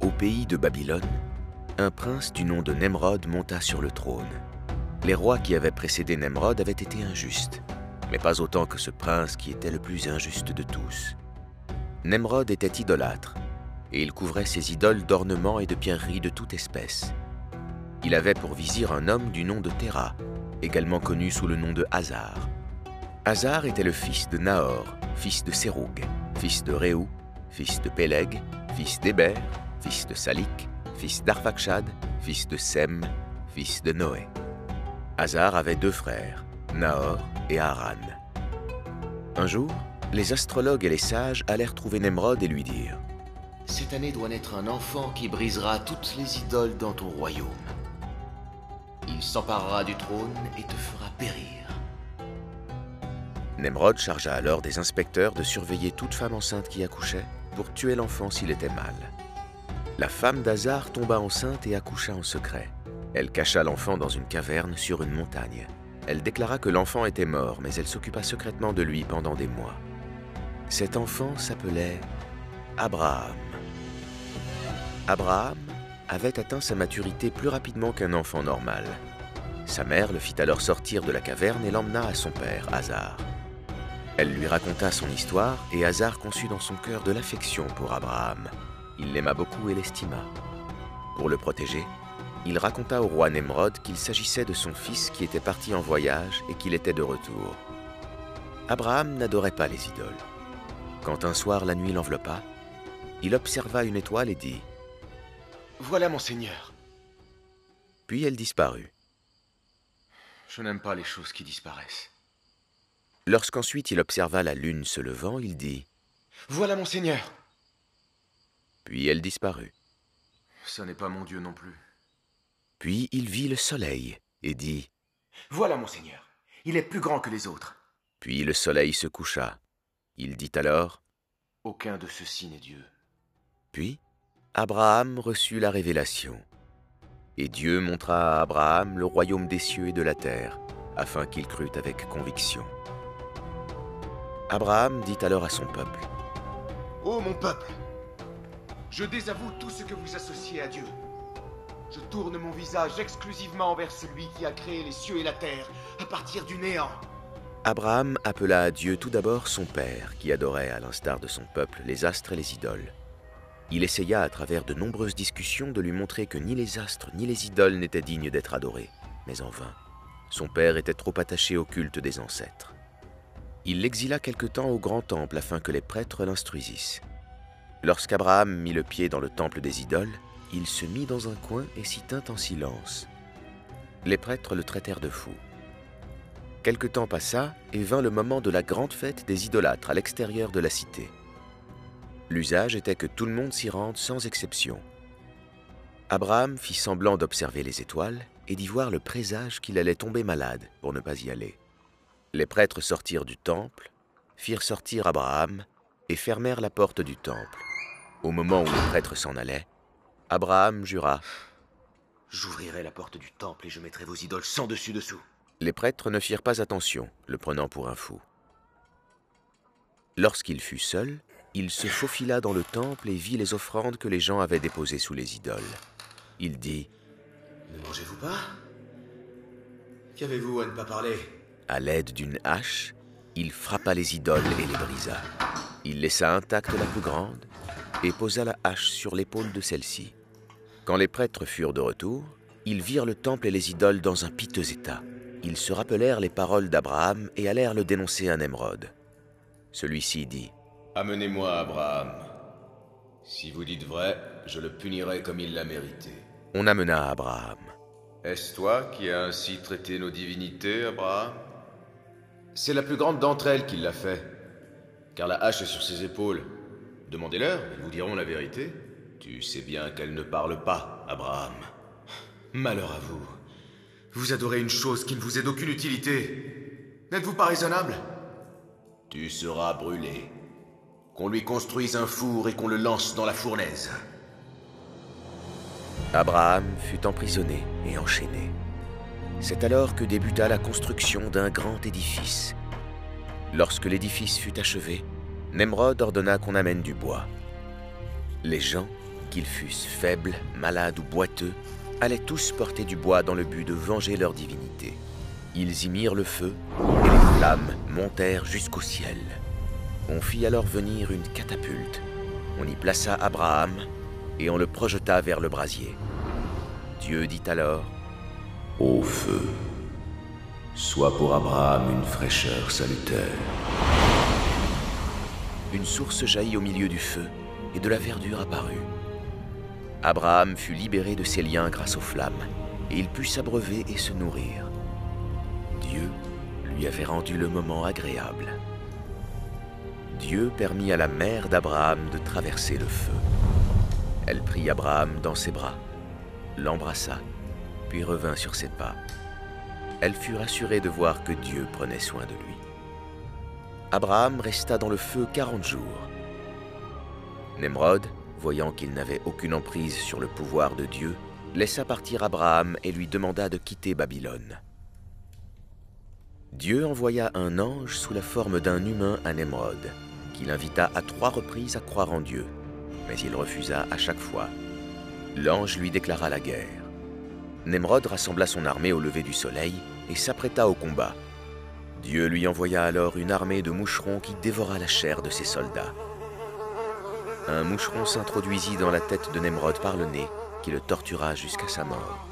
Au pays de Babylone, un prince du nom de Nemrod monta sur le trône. Les rois qui avaient précédé Nemrod avaient été injustes, mais pas autant que ce prince qui était le plus injuste de tous. Nemrod était idolâtre, et il couvrait ses idoles d'ornements et de pierreries de toute espèce. Il avait pour vizir un homme du nom de Terah, également connu sous le nom de Hazar. Hazar était le fils de Nahor, fils de Séroug, fils de Réou, fils de Péleg, fils d'Héber, fils de Salik, fils d'Arphakshad, fils de Sem, fils de Noé. Hazar avait deux frères, Nahor et Haran. Un jour, les astrologues et les sages allèrent trouver Nemrod et lui dirent Cette année doit naître un enfant qui brisera toutes les idoles dans ton royaume. Il s'emparera du trône et te fera périr. Nemrod chargea alors des inspecteurs de surveiller toute femme enceinte qui accouchait pour tuer l'enfant s'il était mâle. La femme d'Hazar tomba enceinte et accoucha en secret. Elle cacha l'enfant dans une caverne sur une montagne. Elle déclara que l'enfant était mort, mais elle s'occupa secrètement de lui pendant des mois. Cet enfant s'appelait Abraham. Abraham avait atteint sa maturité plus rapidement qu'un enfant normal. Sa mère le fit alors sortir de la caverne et l'emmena à son père, Hazar. Elle lui raconta son histoire et Hazar conçut dans son cœur de l'affection pour Abraham. Il l'aima beaucoup et l'estima. Pour le protéger, il raconta au roi Nemrod qu'il s'agissait de son fils qui était parti en voyage et qu'il était de retour. Abraham n'adorait pas les idoles. Quand un soir la nuit l'enveloppa, il observa une étoile et dit Voilà mon Seigneur. Puis elle disparut. Je n'aime pas les choses qui disparaissent. Lorsqu'ensuite il observa la lune se levant, il dit Voilà mon Seigneur. Puis elle disparut. Ce n'est pas mon Dieu non plus. Puis il vit le soleil et dit Voilà mon Seigneur. Il est plus grand que les autres. Puis le soleil se coucha. Il dit alors Aucun de ceux-ci n'est Dieu. Puis Abraham reçut la révélation. Et Dieu montra à Abraham le royaume des cieux et de la terre, afin qu'il crût avec conviction. Abraham dit alors à son peuple Ô mon peuple, je désavoue tout ce que vous associez à Dieu. Je tourne mon visage exclusivement envers celui qui a créé les cieux et la terre à partir du néant. Abraham appela à Dieu tout d'abord son père, qui adorait, à l'instar de son peuple, les astres et les idoles. Il essaya à travers de nombreuses discussions de lui montrer que ni les astres ni les idoles n'étaient dignes d'être adorés, mais en vain. Son père était trop attaché au culte des ancêtres. Il l'exila quelque temps au grand temple afin que les prêtres l'instruisissent. Lorsqu'Abraham mit le pied dans le temple des idoles, il se mit dans un coin et s'y tint en silence. Les prêtres le traitèrent de fou. Quelque temps passa et vint le moment de la grande fête des idolâtres à l'extérieur de la cité. L'usage était que tout le monde s'y rende sans exception. Abraham fit semblant d'observer les étoiles et d'y voir le présage qu'il allait tomber malade pour ne pas y aller. Les prêtres sortirent du temple, firent sortir Abraham et fermèrent la porte du temple. Au moment où les prêtres s'en allaient, Abraham jura J'ouvrirai la porte du temple et je mettrai vos idoles sans dessus dessous. Les prêtres ne firent pas attention, le prenant pour un fou. Lorsqu'il fut seul, il se faufila dans le temple et vit les offrandes que les gens avaient déposées sous les idoles. Il dit Ne mangez-vous pas? Qu'avez-vous à ne pas parler? À l'aide d'une hache, il frappa les idoles et les brisa. Il laissa intacte la plus grande et posa la hache sur l'épaule de celle-ci. Quand les prêtres furent de retour, ils virent le temple et les idoles dans un piteux état. Ils se rappelèrent les paroles d'Abraham et allèrent le dénoncer à Nemrod. Celui-ci dit Amenez-moi Abraham. Si vous dites vrai, je le punirai comme il l'a mérité. On amena Abraham. Est-ce toi qui as ainsi traité nos divinités, Abraham? C'est la plus grande d'entre elles qui l'a fait. Car la hache est sur ses épaules. Demandez-leur, ils vous diront la vérité. Tu sais bien qu'elle ne parle pas, Abraham. Malheur à vous. Vous adorez une chose qui ne vous est d'aucune utilité. N'êtes-vous pas raisonnable? Tu seras brûlé. Qu'on lui construise un four et qu'on le lance dans la fournaise. Abraham fut emprisonné et enchaîné. C'est alors que débuta la construction d'un grand édifice. Lorsque l'édifice fut achevé, Nemrod ordonna qu'on amène du bois. Les gens qu'ils fussent faibles, malades ou boiteux, allaient tous porter du bois dans le but de venger leur divinité. Ils y mirent le feu, et les flammes montèrent jusqu'au ciel. On fit alors venir une catapulte. On y plaça Abraham, et on le projeta vers le brasier. Dieu dit alors, Ô feu, sois pour Abraham une fraîcheur salutaire. Une source jaillit au milieu du feu, et de la verdure apparut. Abraham fut libéré de ses liens grâce aux flammes, et il put s'abreuver et se nourrir. Dieu lui avait rendu le moment agréable. Dieu permit à la mère d'Abraham de traverser le feu. Elle prit Abraham dans ses bras, l'embrassa, puis revint sur ses pas. Elle fut rassurée de voir que Dieu prenait soin de lui. Abraham resta dans le feu quarante jours. Nemrod, voyant qu'il n'avait aucune emprise sur le pouvoir de Dieu, laissa partir Abraham et lui demanda de quitter Babylone. Dieu envoya un ange sous la forme d'un humain à Nemrod, qui l'invita à trois reprises à croire en Dieu, mais il refusa à chaque fois. L'ange lui déclara la guerre. Nemrod rassembla son armée au lever du soleil et s'apprêta au combat. Dieu lui envoya alors une armée de moucherons qui dévora la chair de ses soldats. Un moucheron s'introduisit dans la tête de Nemrod par le nez, qui le tortura jusqu'à sa mort.